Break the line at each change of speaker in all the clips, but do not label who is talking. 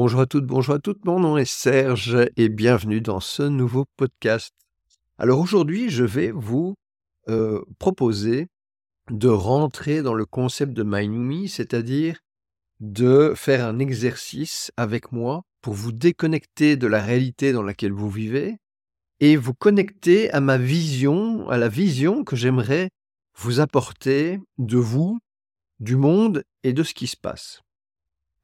Bonjour à toutes, bonjour à toutes, mon nom est Serge et bienvenue dans ce nouveau podcast. Alors aujourd'hui, je vais vous euh, proposer de rentrer dans le concept de MindMe, c'est-à-dire de faire un exercice avec moi pour vous déconnecter de la réalité dans laquelle vous vivez et vous connecter à ma vision, à la vision que j'aimerais vous apporter de vous, du monde et de ce qui se passe.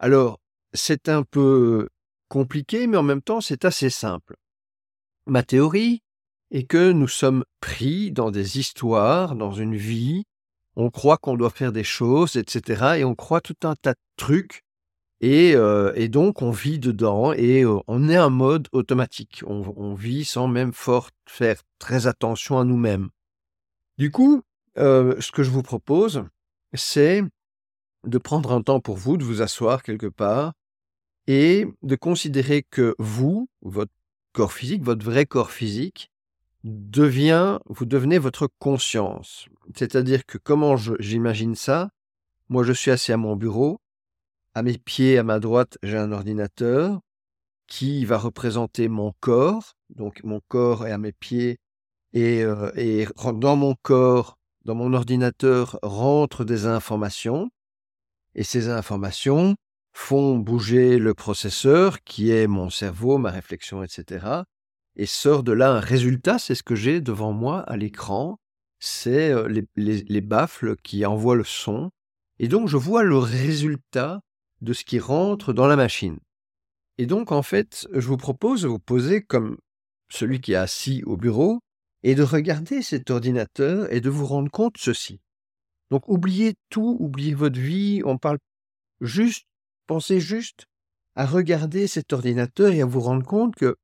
Alors, c'est un peu compliqué, mais en même temps, c'est assez simple. Ma théorie est que nous sommes pris dans des histoires, dans une vie, on croit qu'on doit faire des choses, etc. Et on croit tout un tas de trucs. Et, euh, donc, on vit dedans et euh, on est en mode automatique. On, vit sans même faire très attention à nous-mêmes. Du coup, euh, ce que je vous propose, c'est de prendre un temps pour vous, de vous asseoir quelque part et de considérer que vous, votre corps physique, votre vrai corps physique, devient, vous devenez votre conscience. C'est-à-dire que comment j'imagine ça? Moi, je suis assis à mon bureau. À mes pieds, à ma droite, j'ai un ordinateur qui va représenter mon corps. Donc, mon corps est à mes pieds et, euh, et dans mon corps, dans mon ordinateur, rentrent des informations. Et ces informations font bouger le processeur qui est mon cerveau, ma réflexion, etc et sort de là un résultat, c'est ce que j'ai devant moi à l'écran, c'est euh, les, baffles qui envoient le son, et donc je vois le résultat de ce qui rentre dans la machine. Et donc en fait, je vous propose de vous poser comme celui qui est assis au bureau et de regarder cet ordinateur et de vous rendre compte ceci. Donc oubliez tout, oubliez votre vie, on parle juste, pensez juste à regarder cet ordinateur et à vous rendre compte que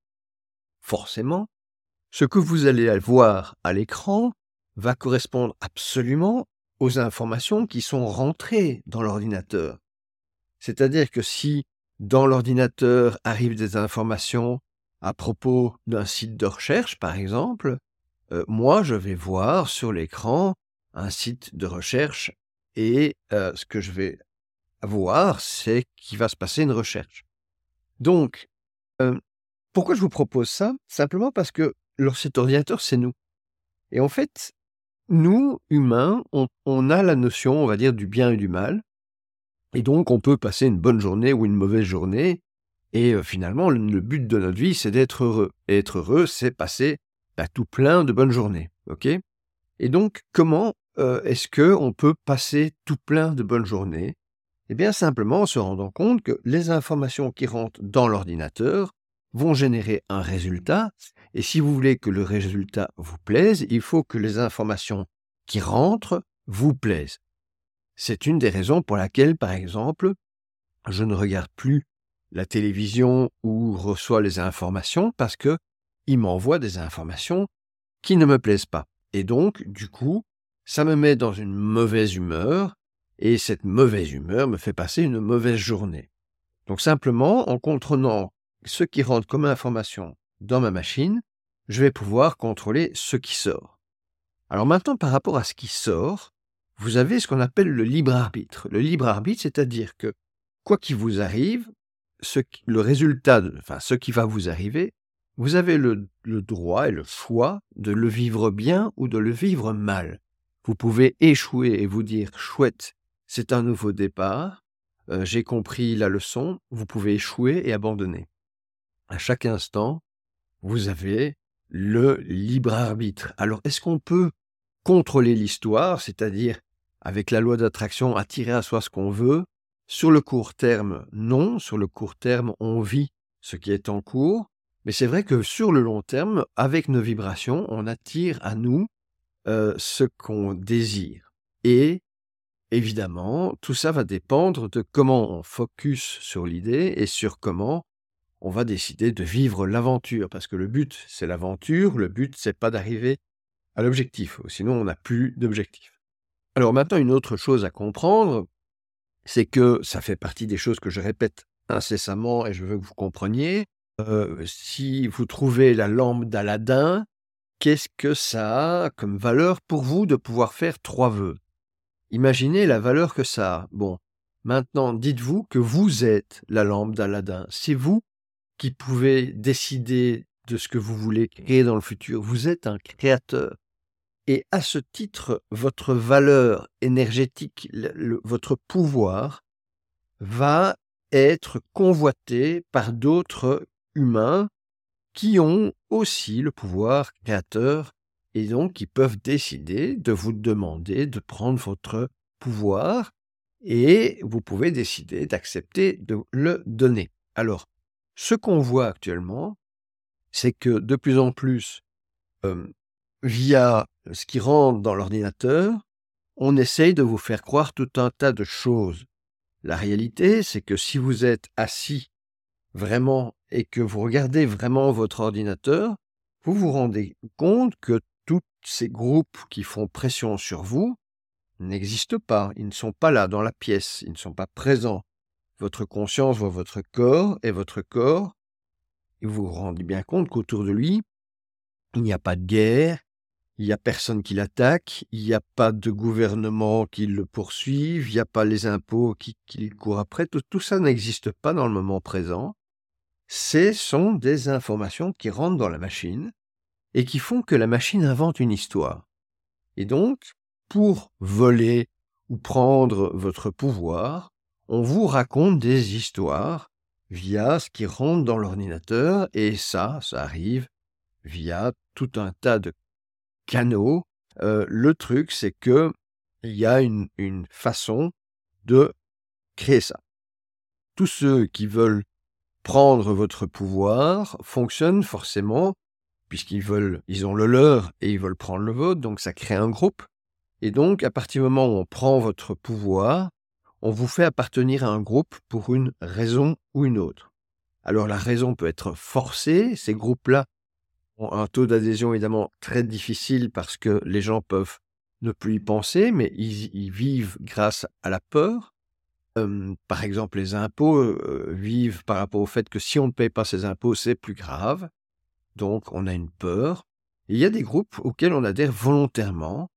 forcément, ce que vous allez voir à l'écran va correspondre absolument aux informations qui sont rentrées dans l'ordinateur. C'est-à-dire que si dans l'ordinateur arrivent des informations à propos d'un site de recherche, par exemple, euh, moi, je vais voir sur l'écran un site de recherche et euh, ce que je vais voir, c'est qu'il va se passer une recherche. Donc, euh, pourquoi je vous propose ça? Simplement parce que cet ordinateur, c'est nous. Et en fait, nous, humains, on, a la notion, on va dire, du bien et du mal. Et donc, on peut passer une bonne journée ou une mauvaise journée. Et euh, finalement, le, but de notre vie, c'est d'être heureux. Et être heureux, c'est passer bah, tout plein de bonnes journées. Et donc, comment euh, est-ce que on peut passer tout plein de bonnes journées Eh bien, simplement en se rendant compte que les informations qui rentrent dans l'ordinateur vont générer un résultat. Et si vous voulez que le résultat vous plaise, il faut que les informations qui rentrent vous plaisent. C'est une des raisons pour laquelle, par exemple, je ne regarde plus la télévision ou reçois les informations parce que il m'envoie des informations qui ne me plaisent pas. Et donc, du coup, ça me met dans une mauvaise humeur et cette mauvaise humeur me fait passer une mauvaise journée. Donc simplement, en contrôlant ce qui rentre comme information dans ma machine, je vais pouvoir contrôler ce qui sort. Alors maintenant, par rapport à ce qui sort, vous avez ce qu'on appelle le libre arbitre. Le libre arbitre, c'est-à-dire que quoi qu'il vous arrive, le résultat, enfin ce qui va vous arriver, vous avez le, droit et le choix de le vivre bien ou de le vivre mal. Vous pouvez échouer et vous dire chouette, c'est un nouveau départ, euh, j'ai compris la leçon, vous pouvez échouer et abandonner à chaque instant, vous avez le libre arbitre. Alors, est-ce qu'on peut contrôler l'histoire, c'est-à-dire, avec la loi d'attraction, attirer à soi ce qu'on veut? Sur le court terme, non. Sur le court terme, on vit ce qui est en cours. Mais c'est vrai que sur le long terme, avec nos vibrations, on attire à nous euh, ce qu'on désire. Et évidemment, tout ça va dépendre de comment on focus sur l'idée et sur comment on va décider de vivre l'aventure, parce que le but, c'est l'aventure, le but, c'est pas d'arriver à l'objectif, sinon on n'a plus d'objectif. Alors maintenant, une autre chose à comprendre, c'est que ça fait partie des choses que je répète incessamment et je veux que vous compreniez. Euh, si vous trouvez la lampe d'Aladin, qu'est-ce que ça a comme valeur pour vous de pouvoir faire trois vœux? Imaginez la valeur que ça a. Bon, Maintenant, dites-vous que vous êtes la lampe d'Aladin. C'est vous qui pouvez décider de ce que vous voulez créer dans le futur. Vous êtes un créateur. Et à ce titre, votre valeur énergétique, votre pouvoir va être convoité par d'autres humains qui ont aussi le pouvoir créateur et donc qui peuvent décider de vous demander de prendre votre pouvoir et vous pouvez décider d'accepter de le donner. Alors, ce qu'on voit actuellement, c'est que de plus en plus, via ce qui rentre dans l'ordinateur, on essaye de vous faire croire tout un tas de choses. La réalité, c'est que si vous êtes assis vraiment et que vous regardez vraiment votre ordinateur, vous vous rendez compte que ces groupes qui font pression sur vous n'existent pas, ils ne sont pas là dans la pièce, ils ne sont pas présents. Votre conscience voit votre corps et votre corps, vous vous rendez bien compte qu'autour de lui, il n'y a pas de guerre, il n'y a personne qui l'attaque, il n'y a pas de gouvernement qui le poursuive, il n'y a pas les impôts qui, qui courent après, tout ça n'existe pas dans le moment présent. Ce sont des informations qui rentrent dans la machine et qui font que la machine invente une histoire. Et donc, pour voler ou prendre votre pouvoir, on vous raconte des histoires via ce qui rentre dans l'ordinateur, et ça, ça arrive via tout un tas de canaux. Euh, le truc, c'est que il y a une, une façon de créer ça. Tous ceux qui veulent prendre votre pouvoir fonctionnent forcément, puisqu'ils veulent, ils ont le leur et ils veulent prendre le vôtre, donc ça crée un groupe. Et donc, à partir du moment où on prend votre pouvoir, on vous fait appartenir à un groupe pour une raison ou une autre. Alors la raison peut être forcée, ces groupes-là ont un taux d'adhésion évidemment très difficile parce que les gens peuvent ne plus y penser, mais ils, vivent grâce à la peur. par exemple, les impôts vivent par rapport au fait que si on ne paye pas ses impôts, c'est plus grave. Donc on a une peur. il y a des groupes auxquels on adhère volontairement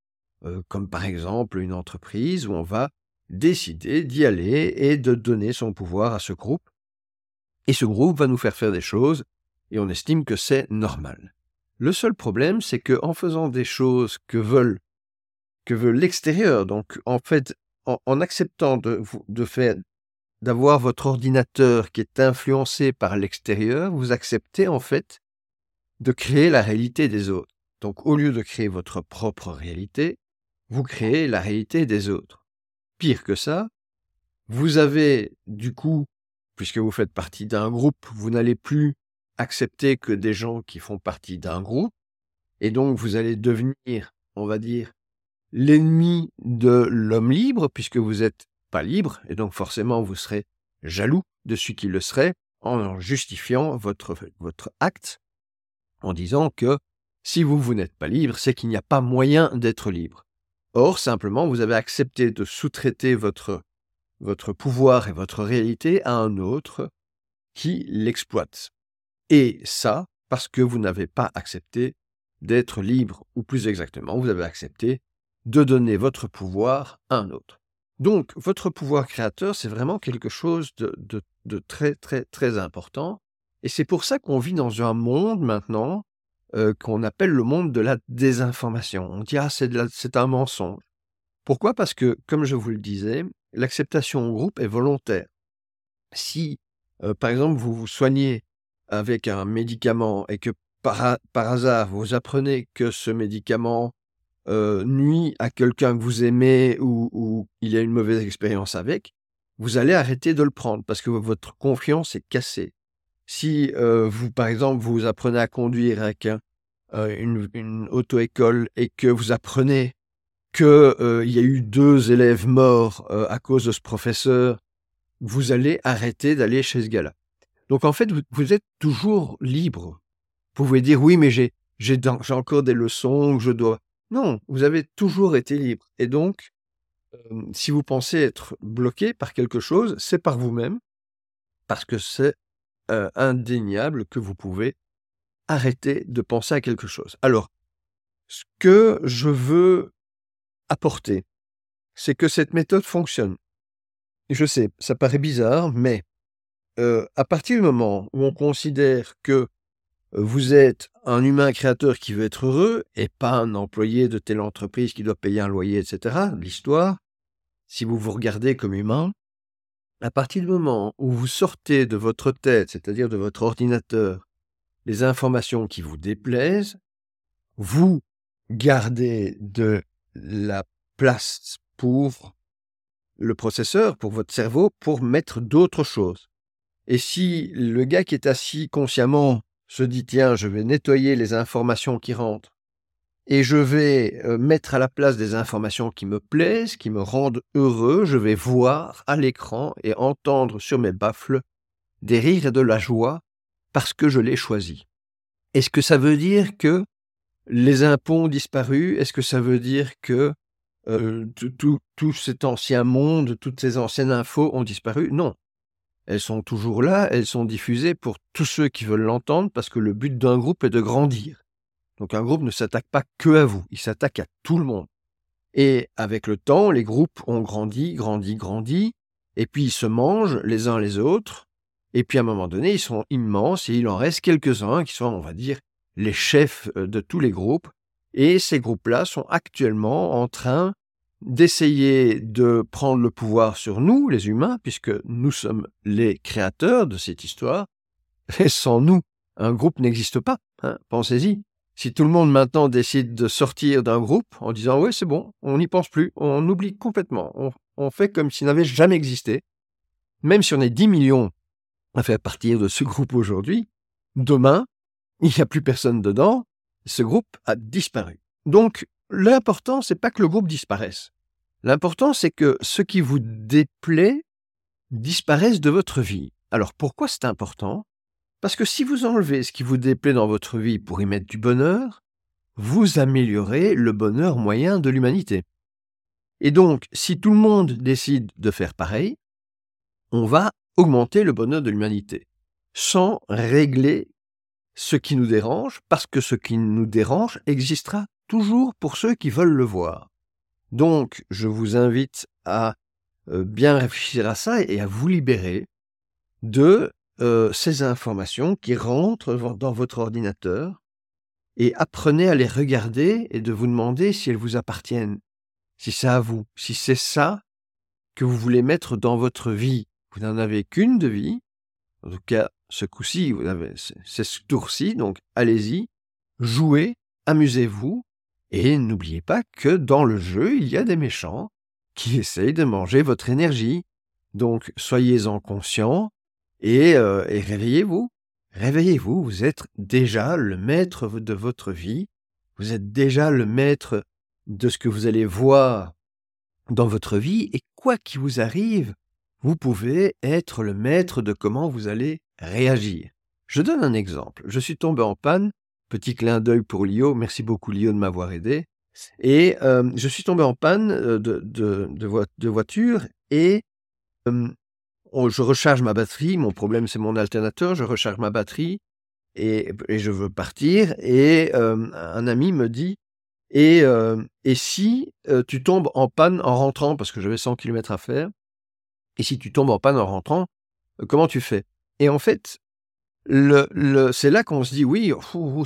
euh, comme par exemple une entreprise où on va décider d'y aller et de donner son pouvoir à ce groupe. Et ce groupe va nous faire faire des choses et on estime que c'est normal. Le seul problème, c'est que en faisant des choses que veulent que veut l'extérieur, donc en fait, en, acceptant de, de faire d'avoir votre ordinateur qui est influencé par l'extérieur, vous acceptez en fait de créer la réalité des autres. Donc au lieu de créer votre propre réalité, vous créez la réalité des autres. Pire que ça, vous avez du coup, puisque vous faites partie d'un groupe, vous n'allez plus accepter que des gens qui font partie d'un groupe, et donc vous allez devenir, on va dire, l'ennemi de l'homme libre, puisque vous n'êtes pas libre, et donc forcément vous serez jaloux de celui qui le serait, en justifiant votre, votre acte, en disant que si vous, vous n'êtes pas libre, c'est qu'il n'y a pas moyen d'être libre. Or, simplement, vous avez accepté de sous-traiter votre, pouvoir et votre réalité à un autre qui l'exploite. Et ça, parce que vous n'avez pas accepté d'être libre, ou plus exactement, vous avez accepté de donner votre pouvoir à un autre. Donc, votre pouvoir créateur, c'est vraiment quelque chose de, de, de, très, très, très important. Et c'est pour ça qu'on vit dans un monde maintenant euh, qu'on appelle le monde de la désinformation. On dit ah c'est un mensonge. Pourquoi? Parce que, comme je vous le disais, l'acceptation au groupe est volontaire. Si, euh, par exemple, vous vous soignez avec un médicament et que par, hasard vous apprenez que ce médicament euh, nuit à quelqu'un que vous aimez ou, ou il a une mauvaise expérience avec, vous allez arrêter de le prendre parce que votre confiance est cassée. Si vous, par exemple, vous apprenez à conduire avec une, auto-école et que vous apprenez qu'il y a eu deux élèves morts à cause de ce professeur, vous allez arrêter d'aller chez ce gars-là. Donc en fait, vous, êtes toujours libre. Vous pouvez dire oui, mais j'ai j'ai encore des leçons, je dois. Non, vous avez toujours été libre. Et donc, si vous pensez être bloqué par quelque chose, c'est par vous-même, parce que c'est indéniable que vous pouvez arrêter de penser à quelque chose. Alors, ce que je veux apporter, c'est que cette méthode fonctionne. je sais, ça paraît bizarre, mais euh, à partir du moment où on considère que vous êtes un humain créateur qui veut être heureux et pas un employé de telle entreprise qui doit payer un loyer, etc., l'histoire, si vous vous regardez comme humain, à partir du moment où vous sortez de votre tête, c'est-à-dire de votre ordinateur, les informations qui vous déplaisent, vous gardez de la place pour le processeur, pour votre cerveau, pour mettre d'autres choses. Et si le gars qui est assis consciemment se dit tiens, je vais nettoyer les informations qui rentrent et je vais euh, mettre à la place des informations qui me plaisent, qui me rendent heureux, je vais voir à l'écran et entendre sur mes baffles des rires et de la joie parce que je l'ai choisi. Est-ce que ça veut dire que les impôts ont disparu? Est-ce que ça veut dire que euh, tout, tout cet ancien monde, toutes ces anciennes infos ont disparu? Non. Elles sont toujours là, elles sont diffusées pour tous ceux qui veulent l'entendre parce que le but d'un groupe est de grandir. Donc un groupe ne s'attaque pas que à vous, il s'attaque à tout le monde. Et avec le temps, les groupes ont grandi, grandi, grandi, et puis ils se mangent les uns les autres, et puis à un moment donné, ils sont immenses, et il en reste quelques-uns qui sont, on va dire, les chefs euh, de tous les groupes, et ces groupes-là sont actuellement en train d'essayer de prendre le pouvoir sur nous, les humains, puisque nous sommes les créateurs de cette histoire, et sans nous, un groupe n'existe pas. Hein, Pensez-y. Si tout le monde maintenant décide de sortir d'un groupe en disant ouais c'est bon, on n'y pense plus, on oublie complètement, on, fait comme s'il n'avait jamais existé, même si on est 10 millions à faire partir de ce groupe aujourd'hui, demain, il n'y a plus personne dedans, ce groupe a disparu. Donc l'important c'est pas que le groupe disparaisse. L'important c'est que ce qui vous déplaît disparaisse de votre vie. Alors pourquoi c'est important? Parce que si vous enlevez ce qui vous déplaît dans votre vie pour y mettre du bonheur, vous améliorez le bonheur moyen de l'humanité. Et donc, si tout le monde décide de faire pareil, on va augmenter le bonheur de l'humanité, sans régler ce qui nous dérange, parce que ce qui nous dérange existera toujours pour ceux qui veulent le voir. Donc, je vous invite à euh, bien réfléchir à ça et à vous libérer de euh, ces informations qui rentrent dans votre ordinateur et apprenez à les regarder et de vous demander si elles vous appartiennent, si c'est à vous, si c'est ça que vous voulez mettre dans votre vie. Vous n'en avez qu'une de vie. En tout cas, ce coup-ci, vous avez, c'est ce tour-ci, donc allez-y, jouez, amusez-vous, et n'oubliez pas que dans le jeu, il y a des méchants qui essayent de manger votre énergie. Donc, soyez-en conscients, euh, et, réveillez-vous. Réveillez-vous, vous êtes déjà le maître de votre vie, vous êtes déjà le maître de ce que vous allez voir dans votre vie, et quoi qu'il vous arrive, vous pouvez être le maître de comment vous allez réagir. Je donne un exemple. Je suis tombé en panne, petit clin d'œil pour Lio, merci beaucoup Lio de m'avoir aidé, et euh, je suis tombé en panne euh, de, de, voiture, et je recharge ma batterie. Mon problème, c'est mon alternateur. Je recharge ma batterie et, je veux partir. Et euh, un ami me dit Et, euh, et si euh, tu tombes en panne en rentrant, parce que j'avais 100 km à faire, et si tu tombes en panne en rentrant, comment tu fais? Et en fait, le, le, c'est là qu'on se dit Oui,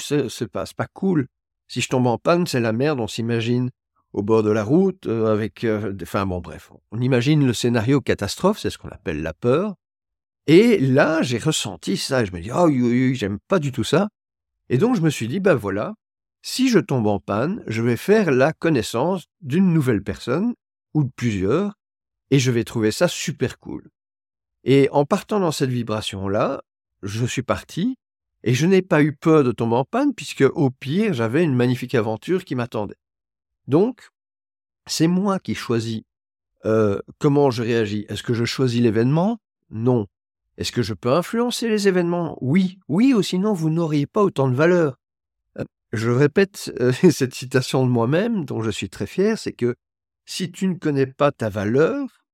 c'est pas, pas cool. Si je tombe en panne, c'est la merde, on s'imagine au bord de la route, euh, avec... Euh, enfin bon, bref, on imagine le scénario catastrophe, c'est ce qu'on appelle la peur. Et là, j'ai ressenti ça, je me dis, oh oui, oui, j'aime pas du tout ça. Et donc, je me suis dit, ben voilà, si je tombe en panne, je vais faire la connaissance d'une nouvelle personne, ou de plusieurs, et je vais trouver ça super cool. Et en partant dans cette vibration-là, je suis parti, et je n'ai pas eu peur de tomber en panne, puisque au pire, j'avais une magnifique aventure qui m'attendait. Donc, c'est moi qui choisis euh, comment je réagis. Est-ce que je choisis l'événement? Non. Est-ce que je peux influencer les événements? Oui, oui, ou sinon vous n'auriez pas autant de valeur. Euh, je répète euh, cette citation de moi-même, dont je suis très fier, c'est que si tu ne connais pas ta valeur,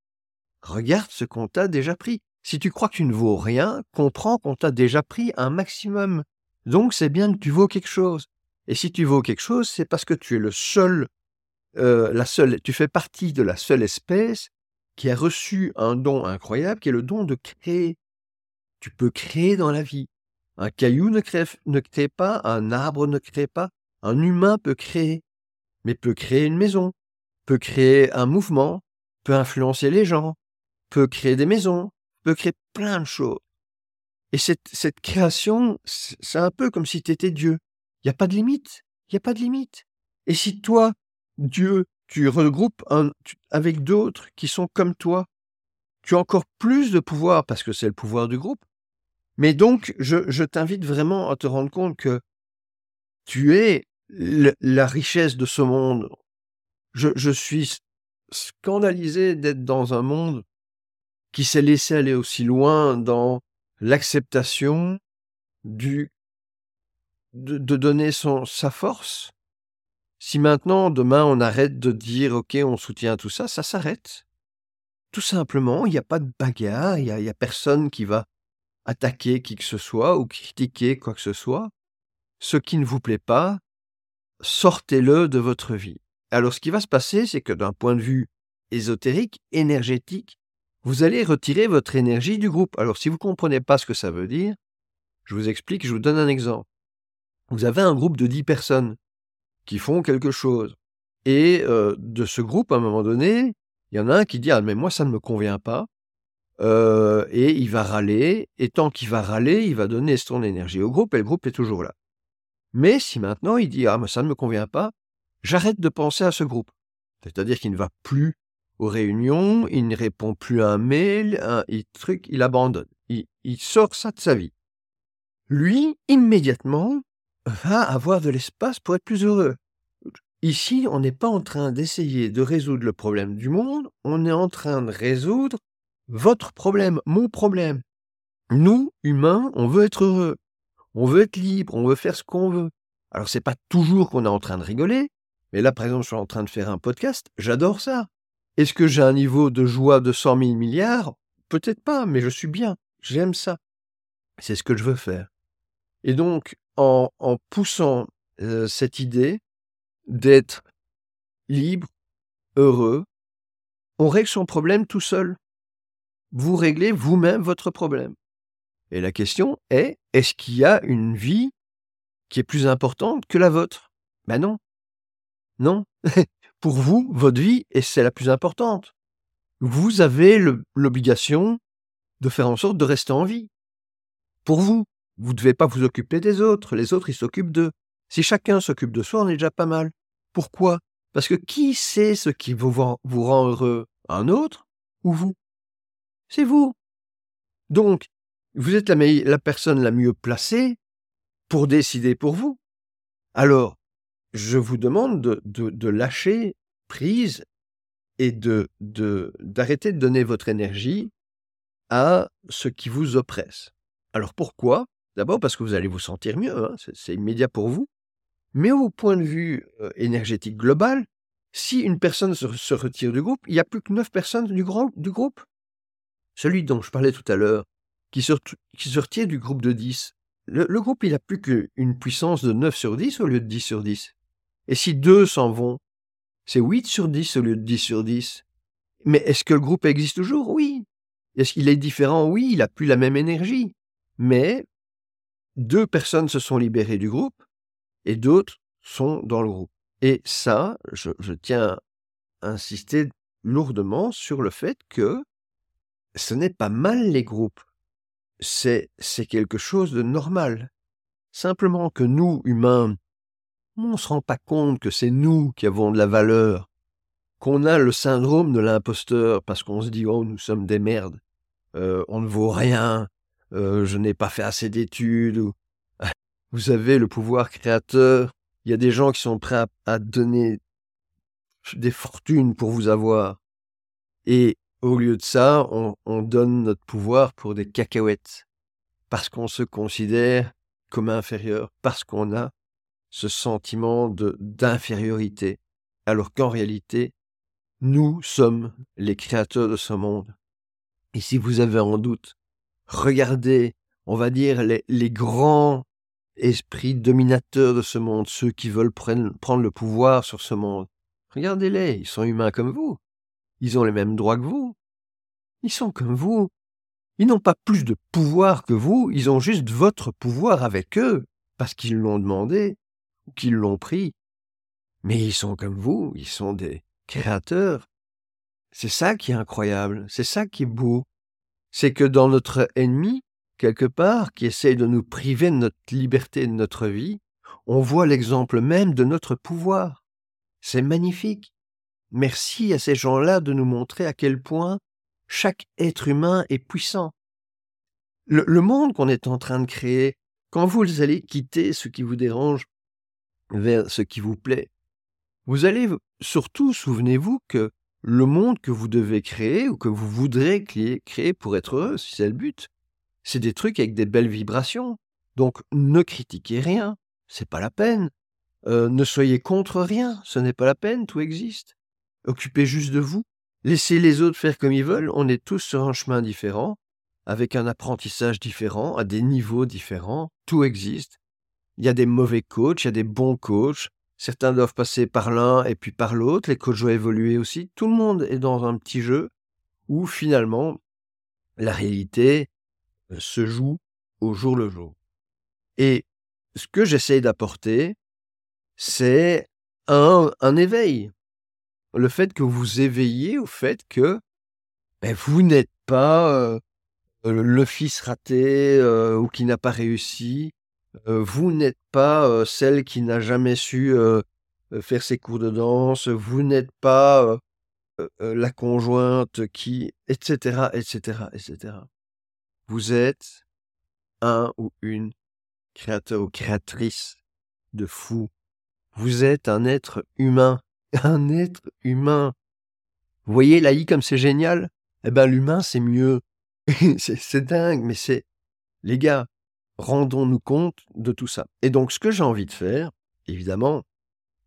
regarde ce qu'on t'a déjà pris. Si tu crois que tu ne vaux rien, comprends qu'on t'a déjà pris un maximum. Donc c'est bien que tu vaux quelque chose. Et si tu vaux quelque chose, c'est parce que tu es le seul euh, la seule, tu fais partie de la seule espèce qui a reçu un don incroyable, qui est le don de créer. Tu peux créer dans la vie. Un caillou ne crée, ne pas, un arbre ne crée pas, un humain peut créer, mais peut créer une maison, peut créer un mouvement, peut influencer les gens, peut créer des maisons, peut créer plein de choses. Et cette, cette création, c'est un peu comme si tu étais Dieu. Il n'y a pas de limite. Il n'y a pas de limite. Et si toi, Dieu, tu regroupes un, avec d'autres qui sont comme toi, tu as encore plus de pouvoir parce que c'est le pouvoir du groupe. Mais donc, je, je t'invite vraiment à te rendre compte que tu es la richesse de ce monde. Je, je suis scandalisé d'être dans un monde qui s'est laissé aller aussi loin dans l'acceptation du de, de, donner son sa force. Si maintenant, demain, on arrête de dire OK, on soutient tout ça, ça s'arrête. Tout simplement, il n'y a pas de bagarre, il n'y a, personne qui va attaquer qui que ce soit ou critiquer quoi que ce soit. Ce qui ne vous plaît pas, sortez-le de votre vie. Alors ce qui va se passer, c'est que d'un point de vue ésotérique, énergétique, vous allez retirer votre énergie du groupe. Alors si vous ne comprenez pas ce que ça veut dire, je vous explique, je vous donne un exemple. Vous avez un groupe de 10 personnes qui font quelque chose. Et euh, de ce groupe, à un moment donné, il y en a un qui dit Ah, mais moi, ça ne me convient pas. Euh, et il va râler. Et tant qu'il va râler, il va donner son énergie au groupe et le groupe est toujours là. Mais si maintenant il dit Ah, mais ça ne me convient pas, j'arrête de penser à ce groupe. C'est-à-dire qu'il ne va plus aux réunions, il ne répond plus à un mail, un, il, truc, il abandonne. Il, il sort ça de sa vie. Lui, immédiatement, va avoir de l'espace pour être plus heureux. Ici, on n'est pas en train d'essayer de résoudre le problème du monde, on est en train de résoudre votre problème, mon problème. Nous, humains, on veut être heureux, on veut être libre, on veut faire ce qu'on veut. Alors c'est pas toujours qu'on est en train de rigoler, mais là, par exemple, je suis en train de faire un podcast, j'adore ça. Est-ce que j'ai un niveau de joie de 100 000 milliards? Peut-être pas, mais je suis bien, j'aime ça. C'est ce que je veux faire. Et donc, en, poussant euh, cette idée d'être libre, heureux, on règle son problème tout seul. Vous réglez vous-même votre problème. Et la question est, est-ce qu'il y a une vie qui est plus importante que la vôtre? Ben non. Non. Pour vous, votre vie, et c'est la plus importante. Vous avez l'obligation de faire en sorte de rester en vie. Pour vous. Vous ne devez pas vous occuper des autres, les autres, ils s'occupent d'eux. Si chacun s'occupe de soi, on est déjà pas mal. Pourquoi? Parce que qui sait ce qui vous, rend heureux? Un autre ou vous? C'est vous. Donc, vous êtes la, personne la mieux placée pour décider pour vous. Alors, je vous demande de, lâcher prise et de d'arrêter de donner votre énergie à ce qui vous oppresse. Alors pourquoi? D'abord parce que vous allez vous sentir mieux, hein, c'est immédiat pour vous. Mais au point de vue euh, énergétique global, si une personne se, retire du groupe, il n'y a plus que 9 personnes du, groupe. Celui dont je parlais tout à l'heure, qui, se, retire du groupe de 10, le, le groupe, il n'a plus qu'une puissance de 9 sur 10 au lieu de 10 sur 10. Et si deux s'en vont, c'est 8 sur 10 au lieu de 10 sur 10. Mais est-ce que le groupe existe toujours? Oui. Est-ce qu'il est différent? Oui, il n'a plus la même énergie. Mais deux personnes se sont libérées du groupe et d'autres sont dans le groupe. Et ça, je, tiens à insister lourdement sur le fait que ce n'est pas mal les groupes. C'est, quelque chose de normal. Simplement que nous, humains, on ne se rend pas compte que c'est nous qui avons de la valeur, qu'on a le syndrome de l'imposteur parce qu'on se dit, oh, nous sommes des merdes, euh, on ne vaut rien, euh, je n'ai pas fait assez d'études. Vous avez le pouvoir créateur. Il y a des gens qui sont prêts à, donner des fortunes pour vous avoir. Et au lieu de ça, on, on donne notre pouvoir pour des cacahuètes. Parce qu'on se considère comme inférieur, parce qu'on a ce sentiment d'infériorité, alors qu'en réalité, nous sommes les créateurs de ce monde. Et si vous avez en doute, regardez, on va dire, les, les grands esprits dominateurs de ce monde, ceux qui veulent prendre le pouvoir sur ce monde. Regardez-les, ils sont humains comme vous. Ils ont les mêmes droits que vous. Ils sont comme vous. Ils n'ont pas plus de pouvoir que vous, ils ont juste votre pouvoir avec eux, parce qu'ils l'ont demandé ou qu'ils l'ont pris. Mais ils sont comme vous, ils sont des créateurs. C'est ça qui est incroyable, c'est ça qui est beau. C'est que dans notre ennemi, quelque part, qui essaye de nous priver de notre liberté, de notre vie, on voit l'exemple même de notre pouvoir. C'est magnifique. Merci à ces gens-là de nous montrer à quel point chaque être humain est puissant. Le, monde qu'on est en train de créer, quand vous allez quitter ce qui vous dérange vers ce qui vous plaît, vous allez surtout, souvenez-vous que le monde que vous devez créer ou que vous voudrez créer pour être heureux, si c'est le but, c'est des trucs avec des belles vibrations. Donc ne critiquez rien, c'est pas la peine. Euh, ne soyez contre rien, ce n'est pas la peine, tout existe. Occupez juste de vous. Laissez les autres faire comme ils veulent, on est tous sur un chemin différent, avec un apprentissage différent, à des niveaux différents, tout existe. Il y a des mauvais coachs, il y a des bons coachs, certains doivent passer par l'un et puis par l'autre, les coachs doivent évoluer aussi, tout le monde est dans un petit jeu où finalement la réalité euh, se joue au jour le jour. Et ce que j'essaye d'apporter, c'est un, éveil, le fait que vous éveillez au fait que ben, vous n'êtes pas euh, le fils raté euh, ou qui n'a pas réussi. Euh, vous n'êtes pas celle qui n'a jamais su faire ses cours de danse. Vous n'êtes pas la conjointe qui, etc., etc., etc. Vous êtes un ou une créateur ou créatrice de fou. Vous êtes un être humain un être humain. Vous voyez l'AI comme c'est génial Eh ben l'humain c'est mieux. c'est dingue, mais c'est... Les gars, rendons-nous compte de tout ça. Et donc ce que j'ai envie de faire, évidemment,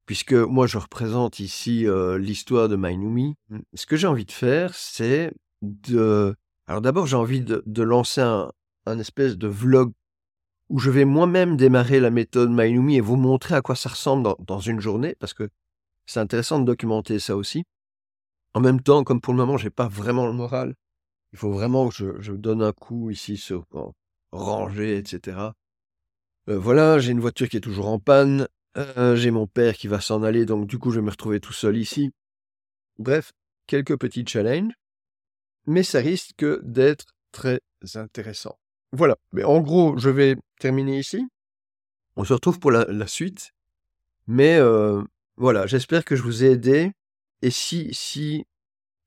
puisque moi je représente ici euh, l'histoire de Mainumi, ce que j'ai envie de faire, c'est de... Alors d'abord j'ai envie de, lancer un, espèce de vlog où je vais moi-même démarrer la méthode Mainumi et vous montrer à quoi ça ressemble dans, dans une journée, parce que c'est intéressant de documenter ça aussi. En même temps, comme pour le moment, j'ai pas vraiment le moral, il faut vraiment que je, donne un coup ici sur ranger, etc. Euh, voilà, j'ai une voiture qui est toujours en panne. Euh, j'ai mon père qui va s'en aller, donc du coup, je vais me retrouver tout seul ici. Bref, quelques petits challenges, mais ça risque d'être très intéressant. Voilà, mais en gros, je vais terminer ici. On se retrouve pour la, suite. Mais euh, voilà, j'espère que je vous ai aidé. Et si, si,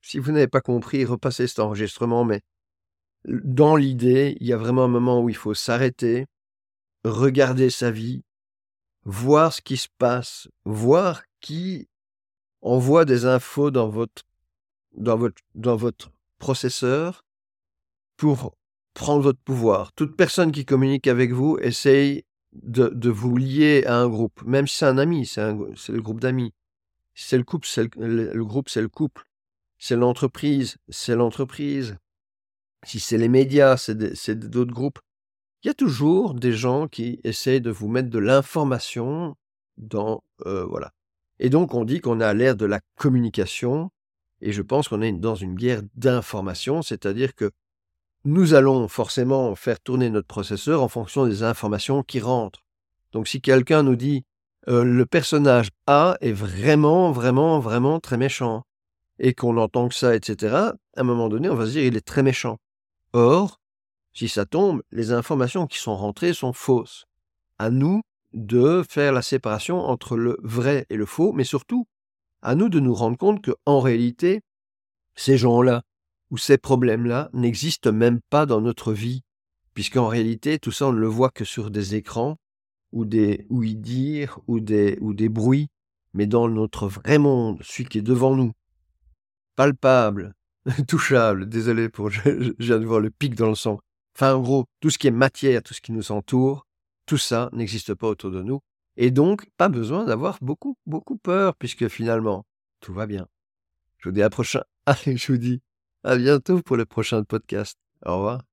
si vous n'avez pas compris, repassez cet enregistrement, mais dans l'idée, il y a vraiment un moment où il faut s'arrêter, regarder sa vie, voir ce qui se passe, voir qui envoie des infos dans votre, dans votre, dans votre processeur pour prendre votre pouvoir. Toute personne qui communique avec vous essaye de, vous lier à un groupe, même si c'est un ami, c'est le groupe d'amis. C'est le couple, c'est le, groupe, c'est le couple. C'est l'entreprise, c'est l'entreprise. Si c'est les médias, c'est d'autres groupes. Il y a toujours des gens qui essayent de vous mettre de l'information dans euh, voilà. Et donc on dit qu'on a l'air de la communication, et je pense qu'on est dans une guerre d'information, c'est-à-dire que nous allons forcément faire tourner notre processeur en fonction des informations qui rentrent. Donc si quelqu'un nous dit euh, le personnage A est vraiment, vraiment, vraiment très méchant, et qu'on entend que ça, etc., à un moment donné, on va se dire il est très méchant. Or, si ça tombe, les informations qui sont rentrées sont fausses. À nous de faire la séparation entre le vrai et le faux, mais surtout, à nous de nous rendre compte que, en réalité, ces gens-là où ces problèmes-là n'existent même pas dans notre vie, puisqu'en réalité, tout ça, on ne le voit que sur des écrans, ou des ouï-dire, ou des, ou des bruits, mais dans notre vrai monde, celui qui est devant nous, palpable, touchable, désolé pour, je, viens de voir le pic dans le sang. Enfin, en gros, tout ce qui est matière, tout ce qui nous entoure, tout ça n'existe pas autour de nous. Et donc, pas besoin d'avoir beaucoup, beaucoup peur, puisque finalement, tout va bien. Je vous dis à prochain. Je vous dis à bientôt pour le prochain podcast. Au revoir.